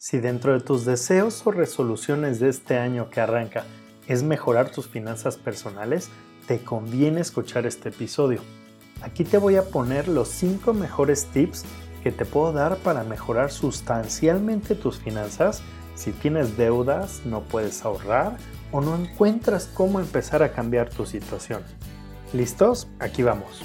Si dentro de tus deseos o resoluciones de este año que arranca es mejorar tus finanzas personales, te conviene escuchar este episodio. Aquí te voy a poner los 5 mejores tips que te puedo dar para mejorar sustancialmente tus finanzas si tienes deudas, no puedes ahorrar o no encuentras cómo empezar a cambiar tu situación. ¿Listos? Aquí vamos.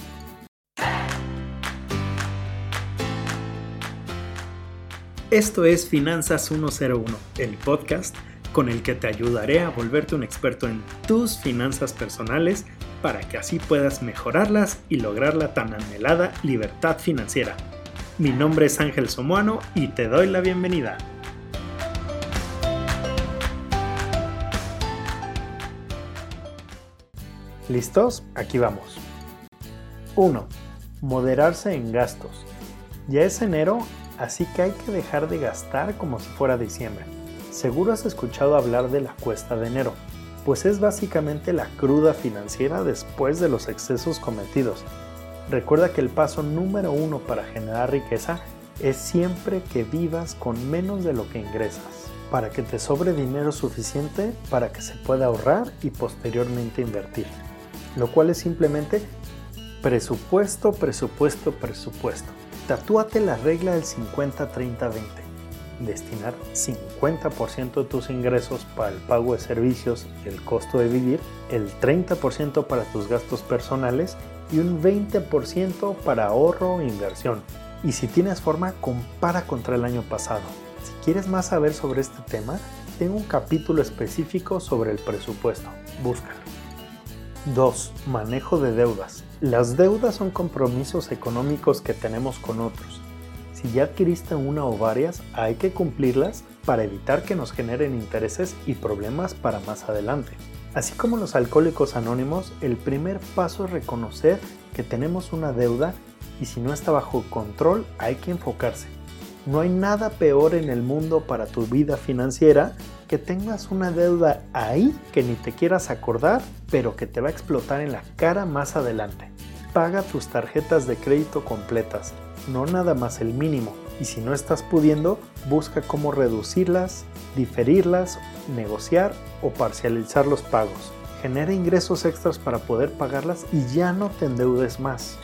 Esto es Finanzas 101, el podcast con el que te ayudaré a volverte un experto en tus finanzas personales para que así puedas mejorarlas y lograr la tan anhelada libertad financiera. Mi nombre es Ángel Somoano y te doy la bienvenida. ¿Listos? Aquí vamos. 1. Moderarse en gastos. Ya es enero así que hay que dejar de gastar como si fuera diciembre. Seguro has escuchado hablar de la cuesta de enero, pues es básicamente la cruda financiera después de los excesos cometidos. Recuerda que el paso número uno para generar riqueza es siempre que vivas con menos de lo que ingresas, para que te sobre dinero suficiente para que se pueda ahorrar y posteriormente invertir, lo cual es simplemente presupuesto, presupuesto, presupuesto. Tatúate la regla del 50-30-20. Destinar 50% de tus ingresos para el pago de servicios y el costo de vivir, el 30% para tus gastos personales y un 20% para ahorro e inversión. Y si tienes forma, compara contra el año pasado. Si quieres más saber sobre este tema, tengo un capítulo específico sobre el presupuesto. Búscalo. 2. Manejo de deudas. Las deudas son compromisos económicos que tenemos con otros. Si ya adquiriste una o varias, hay que cumplirlas para evitar que nos generen intereses y problemas para más adelante. Así como los alcohólicos anónimos, el primer paso es reconocer que tenemos una deuda y si no está bajo control hay que enfocarse. No hay nada peor en el mundo para tu vida financiera que tengas una deuda ahí que ni te quieras acordar, pero que te va a explotar en la cara más adelante. Paga tus tarjetas de crédito completas, no nada más el mínimo. Y si no estás pudiendo, busca cómo reducirlas, diferirlas, negociar o parcializar los pagos. Genera ingresos extras para poder pagarlas y ya no te endeudes más.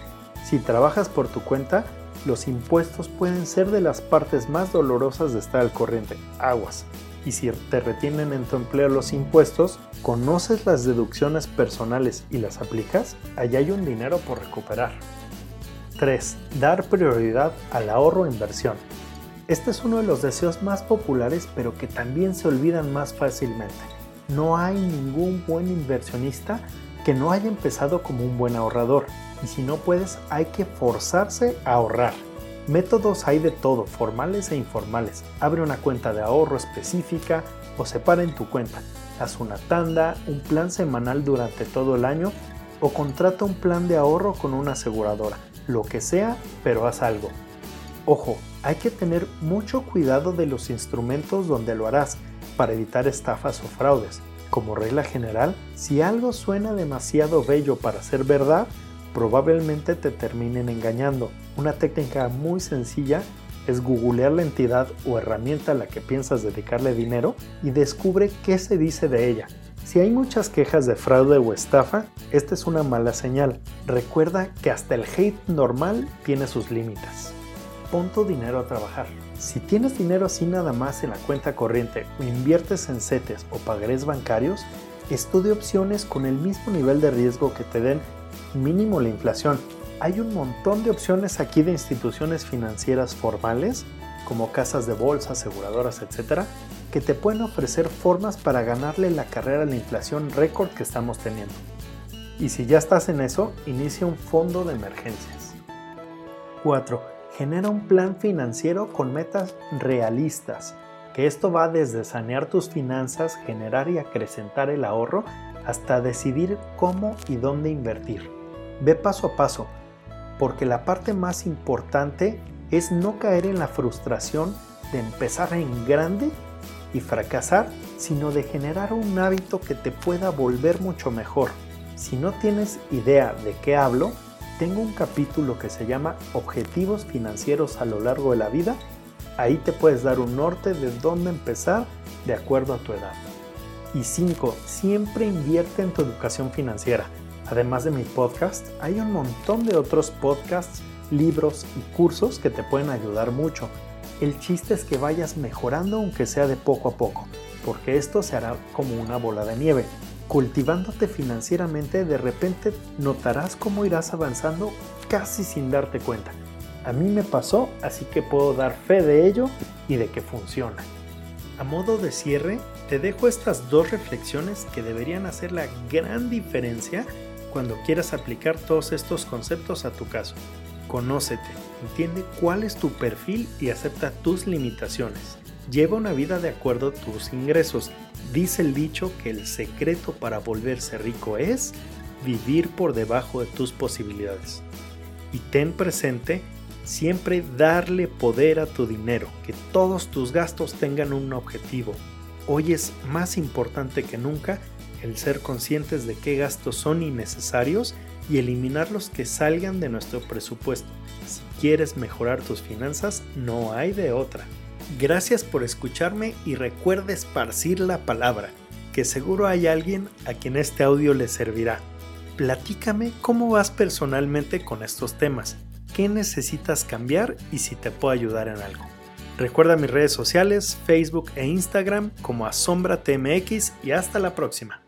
Si trabajas por tu cuenta, los impuestos pueden ser de las partes más dolorosas de estar al corriente. Aguas. Y si te retienen en tu empleo los impuestos, conoces las deducciones personales y las aplicas, allá hay un dinero por recuperar. 3. Dar prioridad al ahorro e inversión. Este es uno de los deseos más populares pero que también se olvidan más fácilmente. No hay ningún buen inversionista que no haya empezado como un buen ahorrador y si no puedes hay que forzarse a ahorrar. Métodos hay de todo, formales e informales. Abre una cuenta de ahorro específica o separa en tu cuenta. Haz una tanda, un plan semanal durante todo el año o contrata un plan de ahorro con una aseguradora. Lo que sea, pero haz algo. Ojo, hay que tener mucho cuidado de los instrumentos donde lo harás para evitar estafas o fraudes. Como regla general, si algo suena demasiado bello para ser verdad, probablemente te terminen engañando. Una técnica muy sencilla es googlear la entidad o herramienta a la que piensas dedicarle dinero y descubre qué se dice de ella. Si hay muchas quejas de fraude o estafa, esta es una mala señal. Recuerda que hasta el hate normal tiene sus límites. Pon dinero a trabajar. Si tienes dinero así nada más en la cuenta corriente o inviertes en CETES o pagarés bancarios, estudia opciones con el mismo nivel de riesgo que te den mínimo la inflación. Hay un montón de opciones aquí de instituciones financieras formales, como casas de bolsa, aseguradoras, etcétera, que te pueden ofrecer formas para ganarle la carrera a la inflación récord que estamos teniendo. Y si ya estás en eso, inicia un fondo de emergencias. 4. Genera un plan financiero con metas realistas, que esto va desde sanear tus finanzas, generar y acrecentar el ahorro, hasta decidir cómo y dónde invertir. Ve paso a paso, porque la parte más importante es no caer en la frustración de empezar en grande y fracasar, sino de generar un hábito que te pueda volver mucho mejor. Si no tienes idea de qué hablo, tengo un capítulo que se llama Objetivos financieros a lo largo de la vida Ahí te puedes dar un norte de dónde empezar de acuerdo a tu edad. Y 5. Siempre invierte en tu educación financiera. Además de mi podcast, hay un montón de otros podcasts, libros y cursos que te pueden ayudar mucho. El chiste es que vayas mejorando aunque sea de poco a poco, porque esto se hará como una bola de nieve. Cultivándote financieramente de repente notarás cómo irás avanzando casi sin darte cuenta. A mí me pasó, así que puedo dar fe de ello y de que funciona. A modo de cierre, te dejo estas dos reflexiones que deberían hacer la gran diferencia cuando quieras aplicar todos estos conceptos a tu caso. Conócete, entiende cuál es tu perfil y acepta tus limitaciones. Lleva una vida de acuerdo a tus ingresos. Dice el dicho que el secreto para volverse rico es vivir por debajo de tus posibilidades. Y ten presente siempre darle poder a tu dinero, que todos tus gastos tengan un objetivo. Hoy es más importante que nunca el ser conscientes de qué gastos son innecesarios y eliminar los que salgan de nuestro presupuesto. Si quieres mejorar tus finanzas, no hay de otra. Gracias por escucharme y recuerda esparcir la palabra, que seguro hay alguien a quien este audio le servirá. Platícame cómo vas personalmente con estos temas, qué necesitas cambiar y si te puedo ayudar en algo. Recuerda mis redes sociales, Facebook e Instagram como AsombraTMX y hasta la próxima.